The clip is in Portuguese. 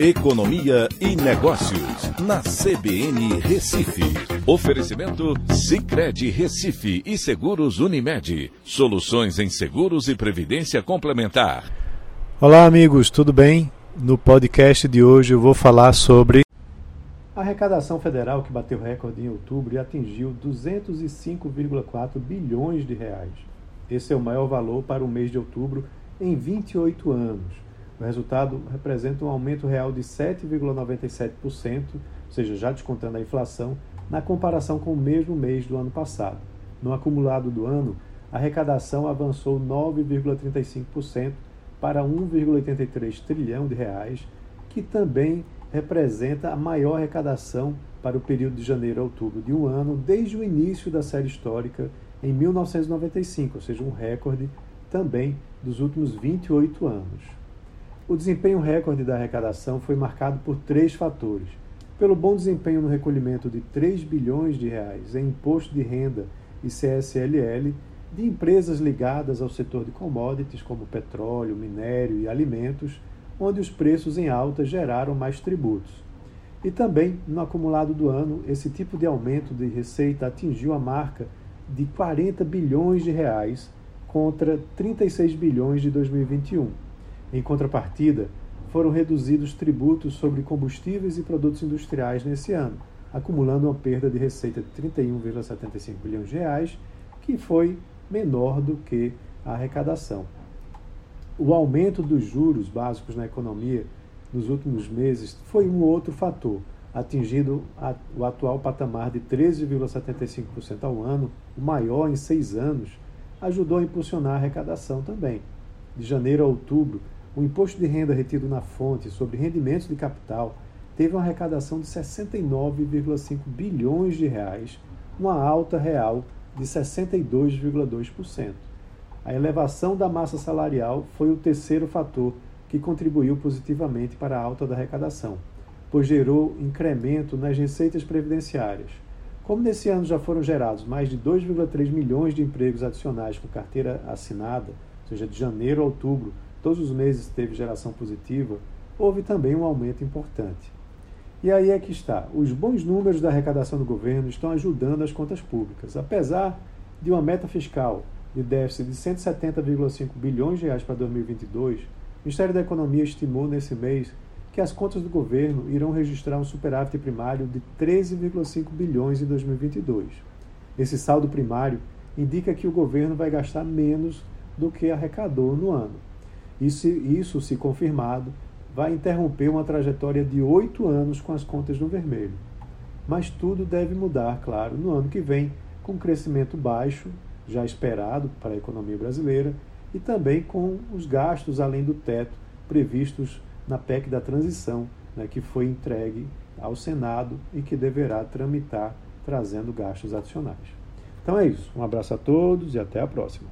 Economia e Negócios, na CBN Recife. Oferecimento Cicred Recife e Seguros Unimed. Soluções em seguros e previdência complementar. Olá, amigos, tudo bem? No podcast de hoje eu vou falar sobre a arrecadação federal que bateu recorde em outubro e atingiu 205,4 bilhões de reais. Esse é o maior valor para o mês de outubro em 28 anos. O resultado representa um aumento real de 7,97%, ou seja, já descontando a inflação, na comparação com o mesmo mês do ano passado. No acumulado do ano, a arrecadação avançou 9,35% para 1,83 trilhão de reais, que também representa a maior arrecadação para o período de janeiro a outubro de um ano desde o início da série histórica em 1995, ou seja, um recorde também dos últimos 28 anos. O desempenho recorde da arrecadação foi marcado por três fatores. Pelo bom desempenho no recolhimento de 3 bilhões de reais em imposto de renda e CSLL de empresas ligadas ao setor de commodities como petróleo, minério e alimentos, onde os preços em alta geraram mais tributos. E também, no acumulado do ano, esse tipo de aumento de receita atingiu a marca de 40 bilhões de reais contra 36 bilhões de 2021 em contrapartida, foram reduzidos tributos sobre combustíveis e produtos industriais nesse ano, acumulando uma perda de receita de 31,75 bilhões de reais, que foi menor do que a arrecadação. O aumento dos juros básicos na economia nos últimos meses foi um outro fator, atingindo o atual patamar de 13,75% ao ano, o maior em seis anos, ajudou a impulsionar a arrecadação também. De janeiro a outubro, o imposto de renda retido na fonte sobre rendimentos de capital teve uma arrecadação de 69,5 bilhões de reais, uma alta real de 62,2%. A elevação da massa salarial foi o terceiro fator que contribuiu positivamente para a alta da arrecadação, pois gerou incremento nas receitas previdenciárias. Como nesse ano já foram gerados mais de 2,3 milhões de empregos adicionais com carteira assinada, ou seja, de janeiro a outubro, todos os meses teve geração positiva, houve também um aumento importante. E aí é que está. Os bons números da arrecadação do governo estão ajudando as contas públicas. Apesar de uma meta fiscal de déficit de 170,5 bilhões de reais para 2022, o Ministério da Economia estimou nesse mês que as contas do governo irão registrar um superávit primário de 13,5 bilhões em 2022. Esse saldo primário indica que o governo vai gastar menos do que arrecadou no ano. Isso, isso, se confirmado, vai interromper uma trajetória de oito anos com as contas no vermelho. Mas tudo deve mudar, claro, no ano que vem, com crescimento baixo, já esperado para a economia brasileira, e também com os gastos além do teto previstos na PEC da transição, né, que foi entregue ao Senado e que deverá tramitar trazendo gastos adicionais. Então é isso. Um abraço a todos e até a próxima.